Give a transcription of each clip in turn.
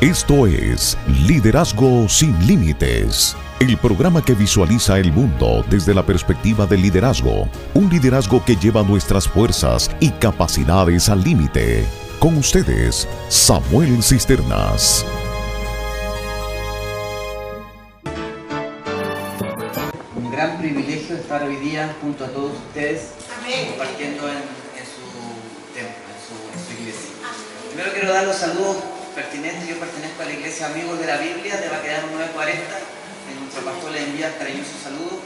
Esto es Liderazgo sin Límites, el programa que visualiza el mundo desde la perspectiva del liderazgo, un liderazgo que lleva nuestras fuerzas y capacidades al límite. Con ustedes, Samuel Cisternas. Un gran privilegio estar hoy día junto a todos ustedes, compartiendo en, su templo, en su, iglesia. Primero quiero dar los saludos pertinente, yo pertenezco a la iglesia Amigos de la Biblia de Baquedano 940, en nuestro pastor le envía cariñoso saludo.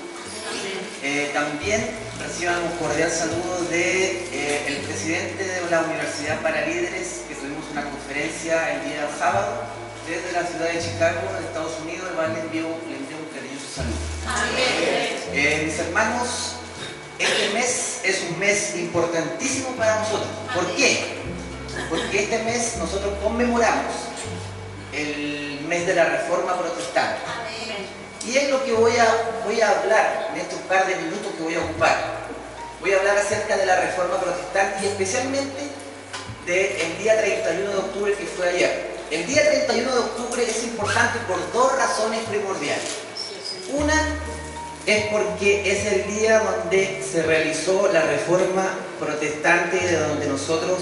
Eh, también reciban un cordial saludo del de, eh, presidente de la Universidad para Líderes, que tuvimos una conferencia el día sábado desde la ciudad de Chicago, de Estados Unidos, el le envío, le envío un cariñoso saludo. Eh, mis hermanos, este mes es un mes importantísimo para nosotros. ¿Por qué? Porque este mes nosotros conmemoramos el mes de la Reforma Protestante. Y es lo que voy a, voy a hablar en estos par de minutos que voy a ocupar. Voy a hablar acerca de la Reforma Protestante y especialmente del día 31 de octubre que fue ayer. El día 31 de octubre es importante por dos razones primordiales. Una es porque es el día donde se realizó la reforma protestante, de donde nosotros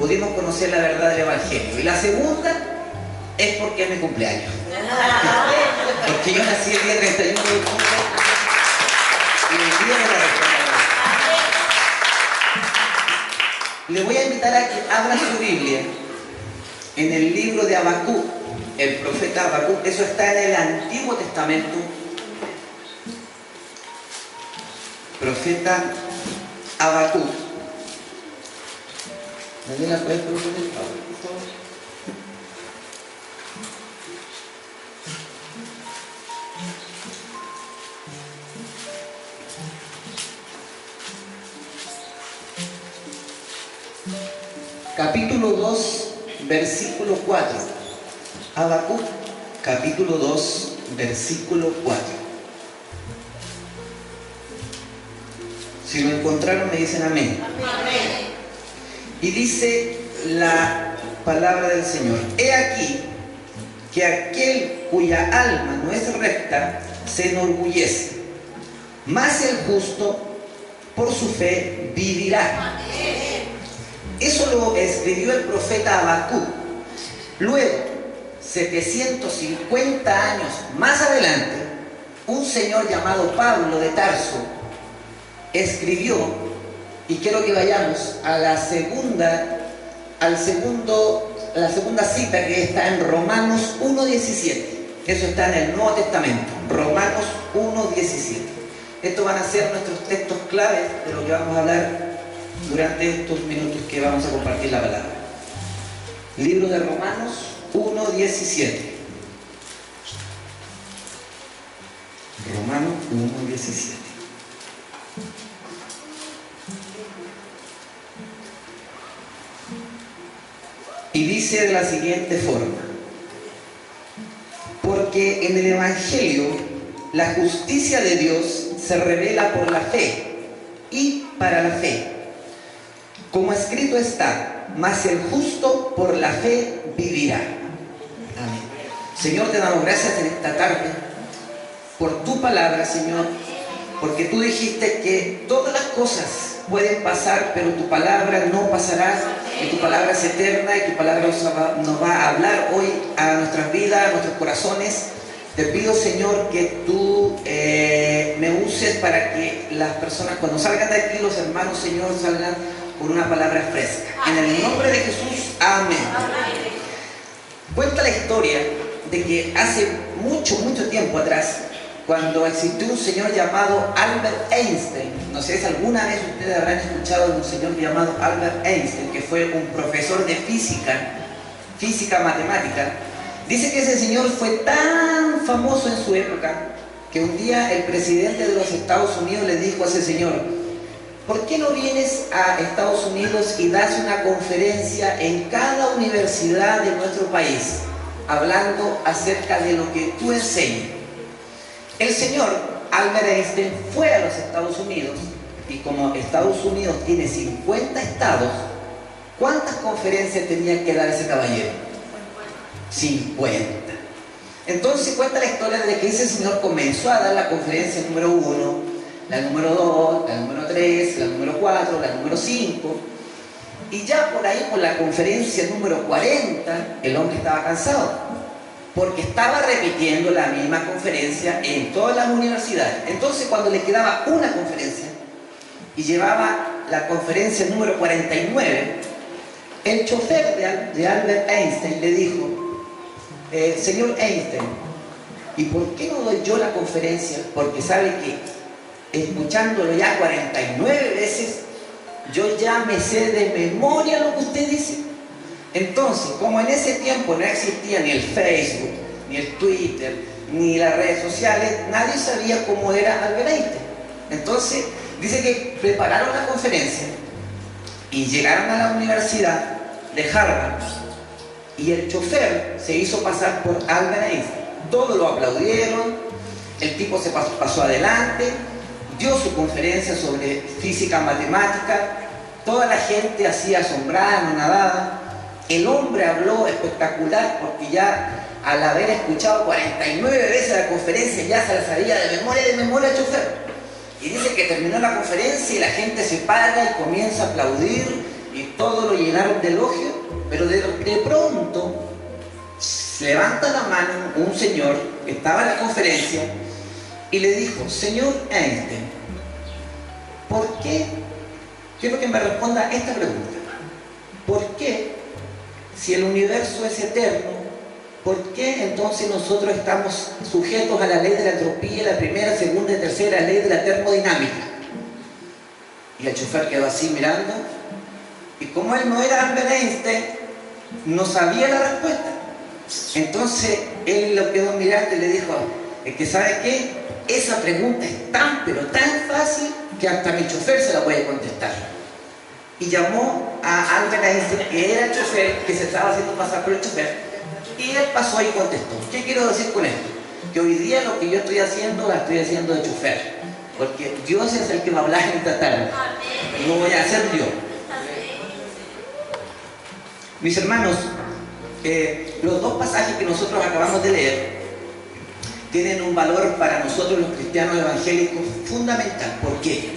pudimos conocer la verdad del Evangelio. Y la segunda es porque es mi cumpleaños. porque yo nací el día 31 de octubre y el día de la reforma. Le voy a invitar a que abra su Biblia en el libro de Abacú, el profeta Abacú. Eso está en el Antiguo Testamento. Profeta Abacú. Daniela, ¿puedes proponer el por favor? Capítulo 2, versículo 4. Habacuc, capítulo 2, versículo 4. Si lo encontraron, me dicen amén. Amén. Y dice la palabra del Señor, he aquí que aquel cuya alma no es recta se enorgullece, mas el justo por su fe vivirá. Eso lo escribió el profeta Abacú. Luego, 750 años más adelante, un señor llamado Pablo de Tarso escribió y quiero que vayamos a la segunda, al segundo, la segunda cita que está en Romanos 1.17. Eso está en el Nuevo Testamento, Romanos 1.17. Estos van a ser nuestros textos claves de lo que vamos a hablar durante estos minutos que vamos a compartir la palabra. Libro de Romanos 1.17. Romanos 1.17. dice de la siguiente forma, porque en el Evangelio la justicia de Dios se revela por la fe y para la fe. Como escrito está, mas el justo por la fe vivirá. Amén. Señor, te damos gracias en esta tarde por tu palabra, Señor, porque tú dijiste que todas las cosas pueden pasar, pero tu palabra no pasará, y tu palabra es eterna, y tu palabra nos va a hablar hoy a nuestras vidas, a nuestros corazones. Te pido, Señor, que tú eh, me uses para que las personas, cuando salgan de aquí, los hermanos, Señor, salgan con una palabra fresca. En el nombre de Jesús, amén. Cuenta la historia de que hace mucho, mucho tiempo atrás, cuando existió un señor llamado Albert Einstein. No sé si alguna vez ustedes habrán escuchado de un señor llamado Albert Einstein, que fue un profesor de física, física matemática. Dice que ese señor fue tan famoso en su época que un día el presidente de los Estados Unidos le dijo a ese señor, ¿por qué no vienes a Estados Unidos y das una conferencia en cada universidad de nuestro país hablando acerca de lo que tú enseñas? El señor Albert Einstein fue a los Estados Unidos y como Estados Unidos tiene 50 estados, ¿cuántas conferencias tenía que dar ese caballero? 50. Entonces cuenta la historia de que ese señor comenzó a dar la conferencia número 1, la número 2, la número 3, la número 4, la número 5. Y ya por ahí, por la conferencia número 40, el hombre estaba cansado, porque estaba repitiendo la misma conferencia en todas las universidades. Entonces cuando le quedaba una conferencia y llevaba la conferencia número 49, el chofer de, Albert Einstein le dijo, eh, señor Einstein, ¿y por qué no doy yo la conferencia? Porque sabe que escuchándolo ya 49 veces, yo ya me sé de memoria lo que usted dice. Entonces, como en ese tiempo no existía ni el Facebook, ni el Twitter, ni las redes sociales, nadie sabía cómo era Albert Einstein. Entonces, dice que prepararon la conferencia y llegaron a la universidad de Harvard y el chofer se hizo pasar por Albert Einstein. Todos lo aplaudieron, el tipo se pasó, adelante, dio su conferencia sobre física matemática, toda la gente hacía asombrada, no nadada. El hombre habló espectacular porque ya al haber escuchado 49 veces la conferencia ya se la sabía de memoria de memoria chofer. Y dice que terminó la conferencia y la gente se para y comienza a aplaudir y todo lo llenaron de elogio, pero de, pronto levanta la mano un señor que estaba en la conferencia y le dijo, señor Einstein, ¿por qué? Quiero que me responda esta pregunta. ¿Por qué, si el universo es eterno, ¿Por qué entonces nosotros estamos sujetos a la ley de la entropía, la primera, segunda y tercera ley de la termodinámica? Y el chofer quedó así mirando, y como él no era Albert Einstein, no sabía la respuesta. Entonces él lo quedó mirando y le dijo, es que sabe qué, esa pregunta es tan, pero tan fácil que hasta mi chofer se la puede contestar. Y llamó a Albert Einstein, que era el chofer, que se estaba haciendo pasar por el chofer, y él pasó y contestó. ¿Qué quiero decir con esto? Que hoy día lo que yo estoy haciendo, la estoy haciendo de chofer. Porque Dios es el que va a hablar en esta tarde. No voy a hacer yo. Mis hermanos, eh, los dos pasajes que nosotros acabamos de leer tienen un valor para nosotros los cristianos evangélicos fundamental. ¿Por qué?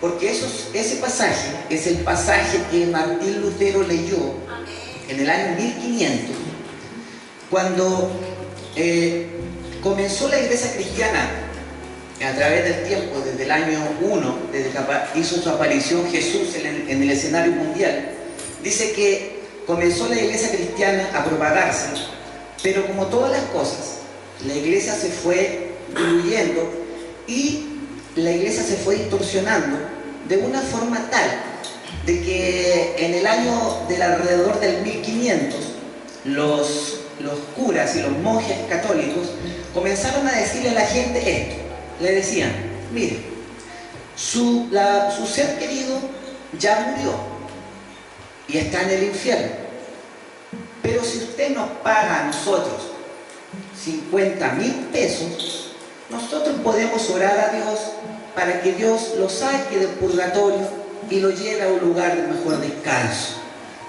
Porque ese pasaje es el pasaje que Martín Lutero leyó en el año 1500 cuando eh, comenzó la iglesia cristiana a través del tiempo, desde el año 1, desde que hizo su aparición Jesús en el, escenario mundial, dice que comenzó la iglesia cristiana a propagarse, pero como todas las cosas, la iglesia se fue diluyendo y la iglesia se fue distorsionando de una forma tal de que en el año del alrededor del 1500 los los curas y los monjes católicos comenzaron a decirle a la gente esto. Le decían, mire, su, su ser querido ya murió y está en el infierno. Pero si usted nos paga a nosotros 50 mil pesos, nosotros podemos orar a Dios para que Dios lo saque del purgatorio y lo lleve a un lugar de mejor descanso.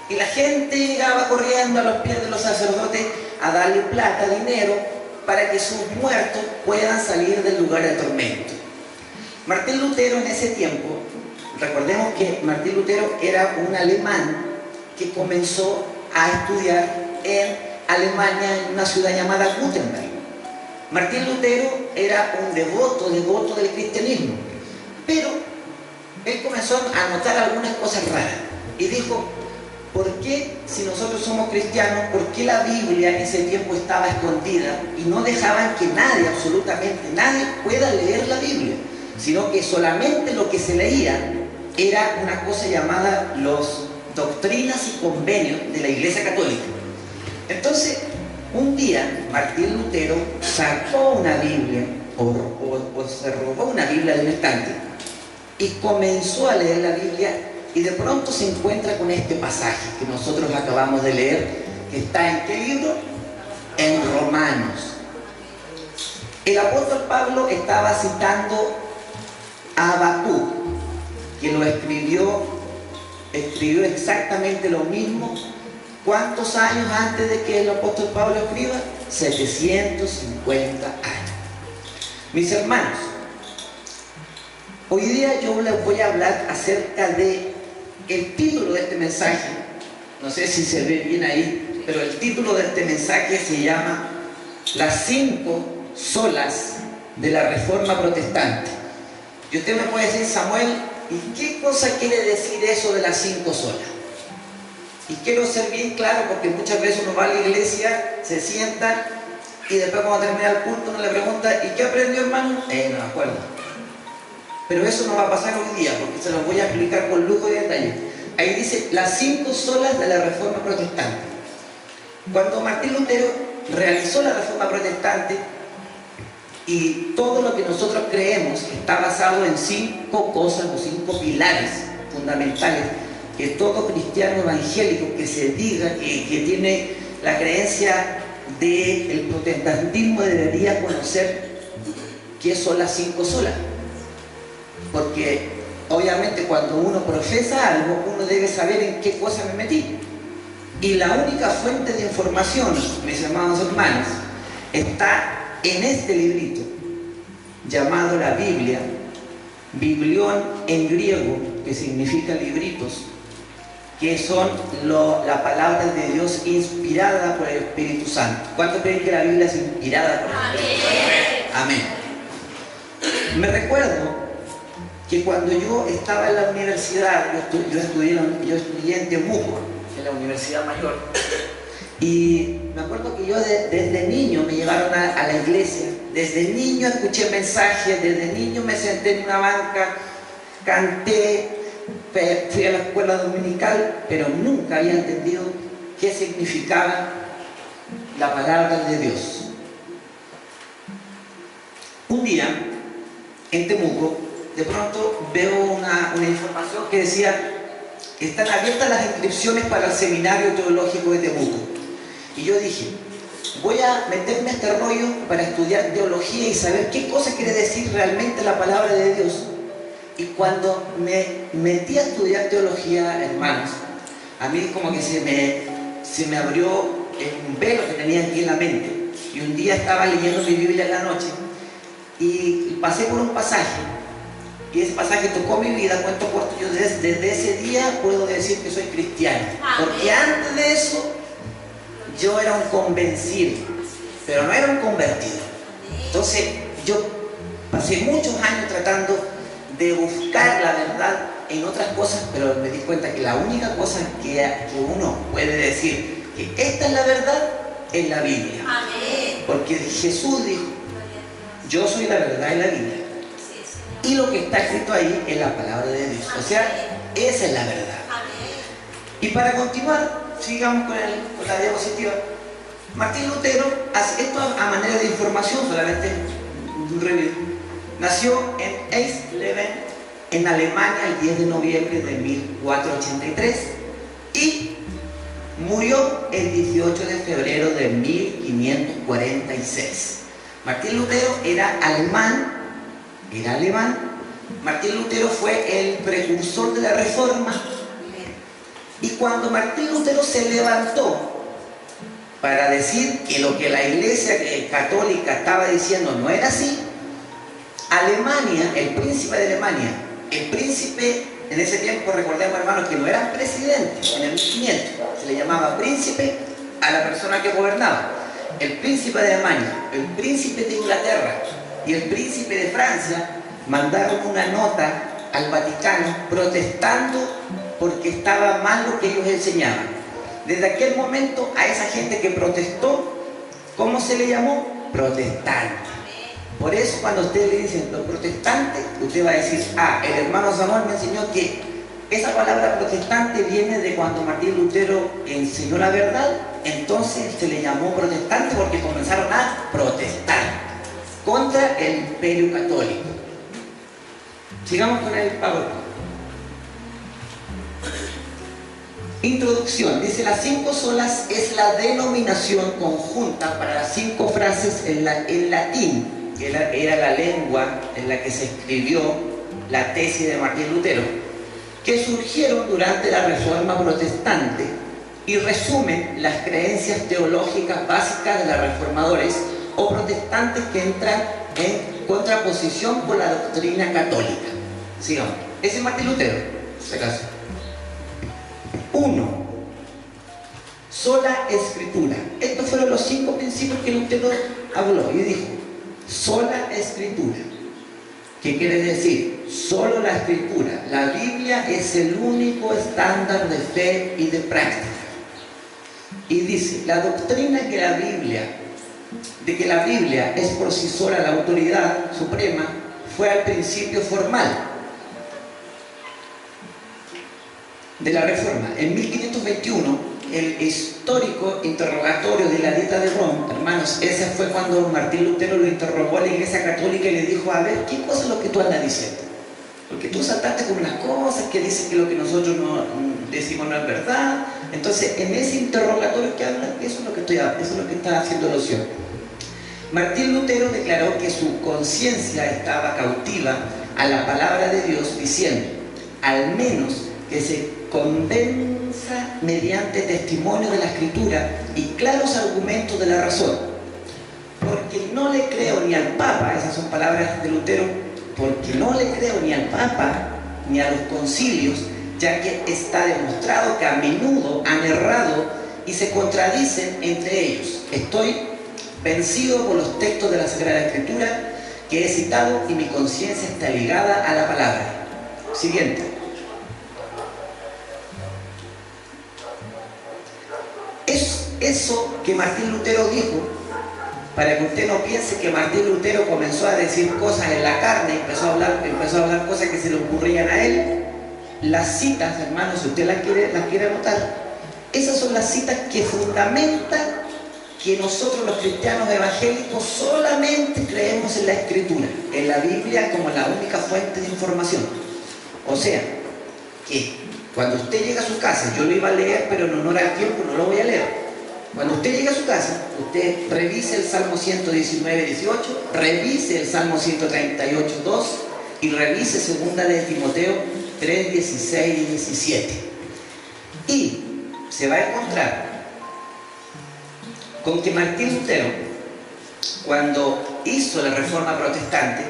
Y la gente llegaba corriendo a los pies de los sacerdotes a darle plata, dinero, para que sus muertos puedan salir del lugar de tormento. Martín Lutero en ese tiempo, recordemos que Martín Lutero era un alemán que comenzó a estudiar en Alemania, en una ciudad llamada Gutenberg. Martín Lutero era un devoto, devoto del cristianismo, pero él comenzó a notar algunas cosas raras y dijo, ¿Por qué, si nosotros somos cristianos, por qué la Biblia en ese tiempo estaba escondida y no dejaban que nadie, absolutamente nadie, pueda leer la Biblia? Sino que solamente lo que se leía era una cosa llamada los doctrinas y convenios de la Iglesia Católica. Entonces, un día Martín Lutero sacó una Biblia o, se robó una Biblia del estante y comenzó a leer la Biblia y de pronto se encuentra con este pasaje que nosotros acabamos de leer, que está en qué libro? En Romanos. El apóstol Pablo estaba citando a Abacú, que lo escribió, escribió exactamente lo mismo ¿Cuántos años antes de que el apóstol Pablo escriba? 750 años. Mis hermanos, hoy día yo les voy a hablar acerca de el título de este mensaje. No sé si se ve bien ahí, pero el título de este mensaje se llama Las cinco solas de la reforma protestante. Y usted me puede decir, Samuel, ¿y qué cosa quiere decir eso de las cinco solas? Y quiero ser bien claro porque muchas veces uno va a la iglesia, se sienta y después cuando termina el culto uno le pregunta, ¿y qué aprendió hermano? Eh, no me acuerdo. Pero eso no va a pasar hoy día porque se lo voy a explicar con lujo y detalle. Ahí dice las cinco solas de la reforma protestante. Cuando Martín Lutero realizó la reforma protestante y todo lo que nosotros creemos está basado en cinco cosas o cinco pilares fundamentales que todo cristiano evangélico que se diga que, tiene la creencia del protestantismo debería conocer qué son las cinco solas. Porque obviamente cuando uno profesa algo, uno debe saber en qué cosa me metí. Y la única fuente de información, mis hermanos está en este librito llamado la Biblia, Biblión en griego, que significa libritos, que son las palabras de Dios inspiradas por el Espíritu Santo. ¿Cuántos creen que la Biblia es inspirada por el Espíritu Santo? Amén. Me recuerdo que cuando yo estaba en la universidad, yo, estudié, yo estudié en Temuco, en la Universidad Mayor, y me acuerdo que yo desde niño me llevaron a, a, la iglesia, desde niño escuché mensajes, desde niño me senté en una banca, canté, fui a la escuela dominical, pero nunca había entendido qué significaba la palabra de Dios. Un día, en Temuco, de pronto veo una, información que decía, están abiertas las inscripciones para el seminario teológico de Temuco. Y yo dije, voy a meterme a este rollo para estudiar teología y saber qué cosa quiere decir realmente la palabra de Dios. Y cuando me metí a estudiar teología, hermanos, a mí como que se me, se me abrió un velo que tenía aquí en la mente. Y un día estaba leyendo mi Biblia en la noche y pasé por un pasaje. Y ese pasaje tocó mi vida, cuento corto, yo desde, ese día puedo decir que soy cristiano. Porque antes de eso yo era un convencido, pero no era un convertido. Entonces yo pasé muchos años tratando de buscar la verdad en otras cosas, pero me di cuenta que la única cosa que, uno puede decir que esta es la verdad es la Biblia. Porque Jesús dijo, yo soy la verdad y la Biblia. Y lo que está escrito ahí es la palabra de Dios. O sea, esa es la verdad. Y para continuar, sigamos con, la diapositiva. Martín Lutero hace esto a manera de información, solamente un review Nació en Eisleben, en Alemania, el 10 de noviembre de 1483 y murió el 18 de febrero de 1546. Martín Lutero era alemán, era alemán. Martín Lutero fue el precursor de la reforma. Y cuando Martín Lutero se levantó para decir que lo que la iglesia católica estaba diciendo no era así, Alemania, el príncipe de Alemania, el príncipe, en ese tiempo recordemos hermanos que no era presidente, en el 1500, se le llamaba príncipe a la persona que gobernaba. El príncipe de Alemania, el príncipe de Inglaterra y el príncipe de Francia mandaron una nota al Vaticano protestando porque estaba mal lo que ellos enseñaban. Desde aquel momento a esa gente que protestó, ¿cómo se le llamó? Protestante. Por eso cuando usted le dicen los protestantes, usted va a decir, ah, el hermano Samuel me enseñó que esa palabra protestante viene de cuando Martín Lutero enseñó la verdad, entonces se le llamó protestante porque comenzaron a protestar contra el imperio católico. Sigamos con el PowerPoint. Introducción. Dice, las cinco solas es la denominación conjunta para las cinco frases en, en latín era, la lengua en la que se escribió la tesis de Martín Lutero, que surgieron durante la Reforma Protestante y resumen las creencias teológicas básicas de los reformadores o protestantes que entran en contraposición con la doctrina católica. Sigamos. Ese es Martín Lutero, se caso. Uno, sola escritura. Estos fueron los cinco principios que Lutero habló y dijo, sola escritura. ¿Qué quiere decir? Solo la escritura. La Biblia es el único estándar de fe y de práctica. Y dice, la doctrina que la Biblia, de que la Biblia es por sí sola la autoridad suprema, fue al principio formal de la Reforma. En 1521 el histórico interrogatorio de la dieta de Roma, hermanos, ese fue cuando Martín Lutero lo interrogó a la Iglesia Católica y le dijo, a ver, ¿qué cosa es lo que tú andas diciendo? Porque tú saltaste con unas cosas que dicen que lo que nosotros no decimos no es verdad. Entonces, en ese interrogatorio que habla, eso es lo que, estoy, eso es lo que está haciendo loción. Martín Lutero declaró que su conciencia estaba cautiva a la palabra de Dios diciendo, al menos que se convenza mediante testimonio de la escritura y claros argumentos de la razón. Porque no le creo ni al Papa, esas son palabras de Lutero, porque no le creo ni al Papa ni a los concilios, ya que está demostrado que a menudo han errado y se contradicen entre ellos. Estoy vencido por los textos de la Sagrada Escritura que he citado y mi conciencia está ligada a la palabra. Siguiente. Es eso que Martín Lutero dijo, para que usted no piense que Martín Lutero comenzó a decir cosas en la carne, empezó a hablar, empezó a hablar cosas que se le ocurrían a él. Las citas, hermanos, si usted las quiere, las quiere anotar, esas son las citas que fundamentan que nosotros los cristianos evangélicos solamente creemos en la escritura, en la Biblia como la única fuente de información. O sea, que cuando usted llega a su casa, yo lo iba a leer, pero en honor al tiempo no lo voy a leer. Cuando usted llega a su casa, usted revise el Salmo 119, 18, revise el Salmo 138, 2 y revise segunda de Timoteo 3, 16 y 17. Y se va a encontrar con que Martín Lutero, cuando hizo la reforma protestante,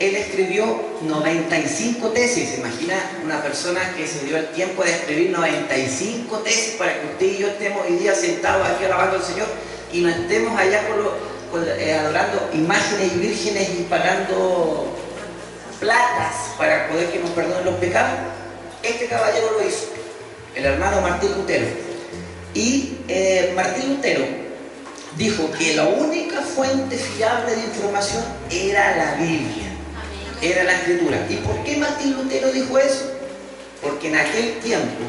él escribió 95 tesis. Imagina una persona que se dio el tiempo de escribir 95 tesis para que usted y yo estemos hoy día sentados aquí alabando al Señor y no estemos allá eh, adorando imágenes y vírgenes y pagando platas para poder que nos perdonen los pecados. Este caballero lo hizo, el hermano Martín Lutero. Y eh, Martín Lutero dijo que la única fuente fiable de información era la Biblia era la escritura. ¿Y por qué Martín Lutero dijo eso? Porque en aquel tiempo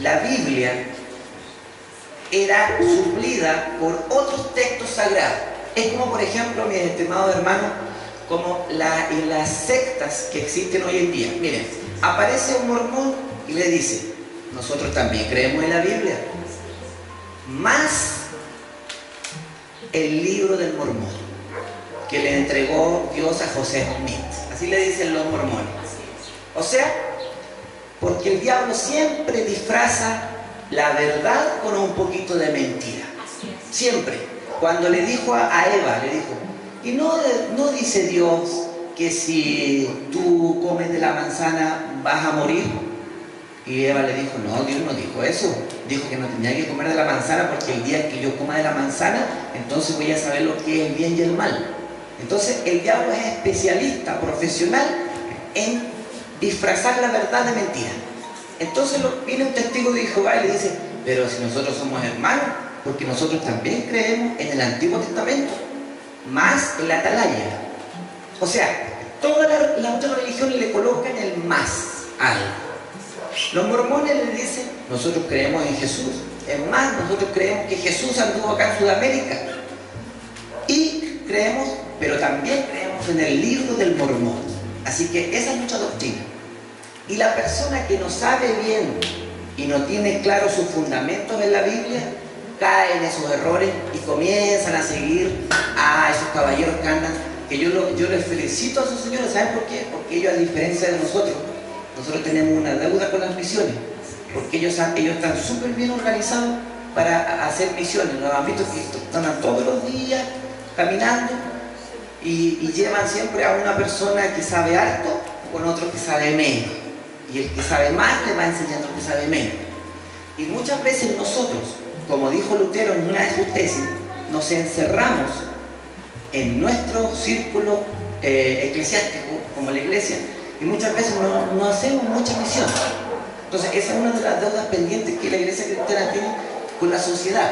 la Biblia era suplida por otros textos sagrados. Es como, por ejemplo, mis estimados hermanos, como las sectas que existen hoy en día. Miren, aparece un mormón y le dice, nosotros también creemos en la Biblia, más el libro del mormón que le entregó Dios a José Smith. Así le dicen los mormones. O sea, porque el diablo siempre disfraza la verdad con un poquito de mentira. Siempre. Cuando le dijo a Eva, le dijo, y no, no dice Dios que si tú comes de la manzana vas a morir. Y Eva le dijo, no, Dios no dijo eso. Dijo que no tenía que comer de la manzana porque el día que yo coma de la manzana, entonces voy a saber lo que es el bien y el mal. Entonces el diablo es especialista, profesional en disfrazar la verdad de mentira. Entonces viene un testigo de Jehová y le dice, pero si nosotros somos hermanos, porque nosotros también creemos en el Antiguo Testamento, más en la atalaya. O sea, todas las otras religiones le colocan el más algo. Los mormones le dicen, nosotros creemos en Jesús. Es más, nosotros creemos que Jesús anduvo acá en Sudamérica. Y creemos pero también creemos en el libro del mormón. Así que esa es nuestra doctrina. Y la persona que no sabe bien y no tiene claro sus fundamentos en la Biblia, cae en esos errores y comienzan a seguir a esos caballeros que andan, que yo, les felicito a sus señores, ¿saben por qué? Porque ellos, a diferencia de nosotros, nosotros tenemos una deuda con las misiones. porque ellos, ellos están súper bien organizados para hacer misiones. Los han visto que están todos los días caminando y, llevan siempre a una persona que sabe harto con otro que sabe menos. Y el que sabe más le va enseñando al que sabe menos. Y muchas veces nosotros, como dijo Lutero en una de sus tesis, nos encerramos en nuestro círculo eh, eclesiástico, como la iglesia, y muchas veces no, no hacemos mucha misión. Entonces, esa es una de las deudas pendientes que la iglesia cristiana tiene con la sociedad.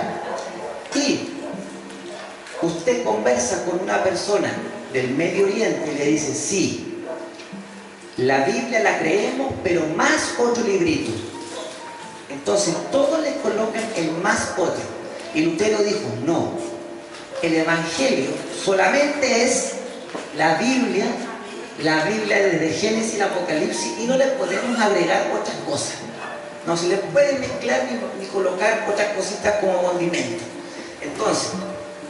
Y usted conversa con una persona del Medio Oriente y le dice, sí, la Biblia la creemos, pero más otro librito. Entonces todos le colocan el más otro. Y Lutero dijo, no, el Evangelio solamente es la Biblia, la Biblia desde Génesis y Apocalipsis, y no le podemos agregar otras cosas. No se le puede mezclar ni, colocar otras cositas como condimento. Entonces,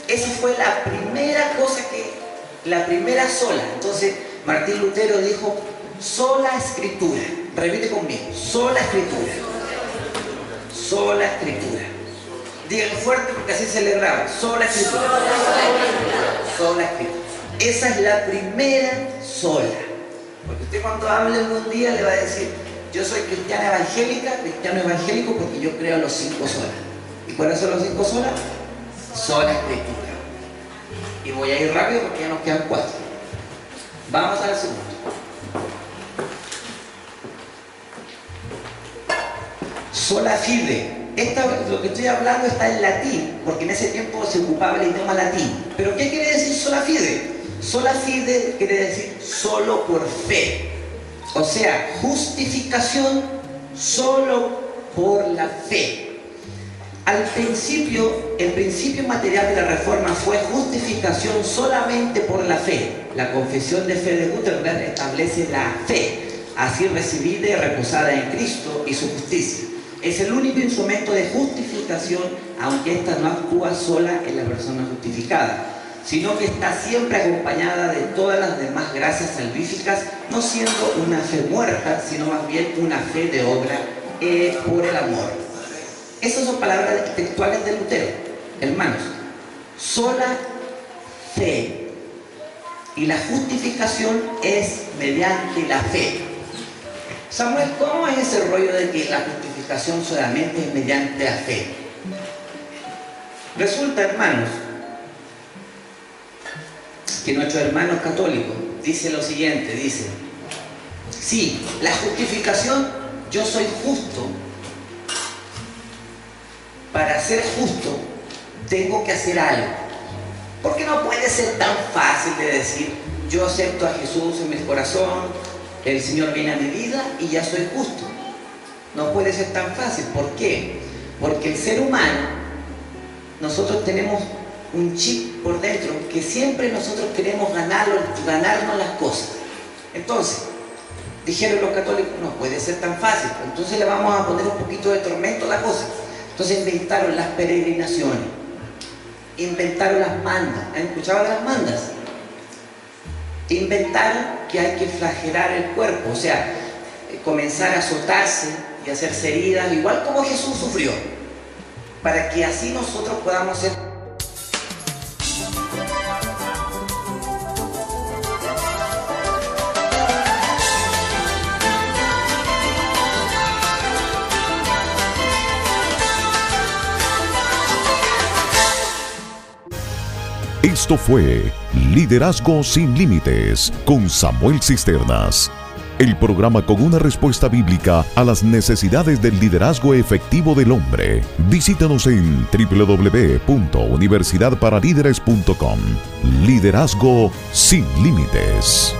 esa fue la primera cosa que, la primera sola. Entonces, Martín Lutero dijo, sola escritura. Repite conmigo, sola escritura. Sola escritura. Díganlo fuerte porque así celebraba. Sola escritura. Sola escritura. Esa es la primera sola. Porque usted cuando hable algún día le va a decir, yo soy cristiana evangélica, cristiano evangélico porque yo creo los cinco solas. ¿Y cuáles son los cinco solas? Sola escritura. Y voy a ir rápido porque ya nos quedan cuatro. Vamos al segundo. Sola fide. Esta, lo que estoy hablando está en latín, porque en ese tiempo se ocupaba el idioma latín. Pero ¿qué quiere decir sola fide? Sola fide quiere decir solo por fe. O sea, justificación solo por la fe. Al principio, el principio material de la reforma fue justificación solamente por la fe. La confesión de fe de Gutenberg establece la fe, así recibida y reposada en Cristo y su justicia. Es el único instrumento de justificación, aunque ésta no actúa sola en la persona justificada, sino que está siempre acompañada de todas las demás gracias salvíficas, no siendo una fe muerta, sino más bien una fe de obra eh, por el amor. Esas son palabras textuales de Lutero, hermanos. Sola fe. Y la justificación es mediante la fe. Samuel, ¿cómo es ese rollo de que la justificación solamente es mediante la fe? Resulta, hermanos, que nuestro hermano católico dice lo siguiente, dice, sí, la justificación, yo soy justo ser justo, tengo que hacer algo. Porque no puede ser tan fácil de decir, yo acepto a Jesús en mi corazón, el Señor viene a mi vida y ya soy justo. No puede ser tan fácil. ¿Por qué? Porque el ser humano, nosotros tenemos un chip por dentro que siempre nosotros queremos ganarlo, ganarnos las cosas. Entonces, dijeron los católicos, no puede ser tan fácil. Entonces le vamos a poner un poquito de tormento a la cosa. Entonces inventaron las peregrinaciones, inventaron las mandas. ¿Han escuchado las mandas? Inventaron que hay que flagelar el cuerpo, o sea, comenzar a azotarse y hacerse heridas, igual como Jesús sufrió, para que así nosotros podamos ser Esto fue Liderazgo sin Límites con Samuel Cisternas. El programa con una respuesta bíblica a las necesidades del liderazgo efectivo del hombre. Visítanos en www.universidadparalíderes.com. Liderazgo sin Límites.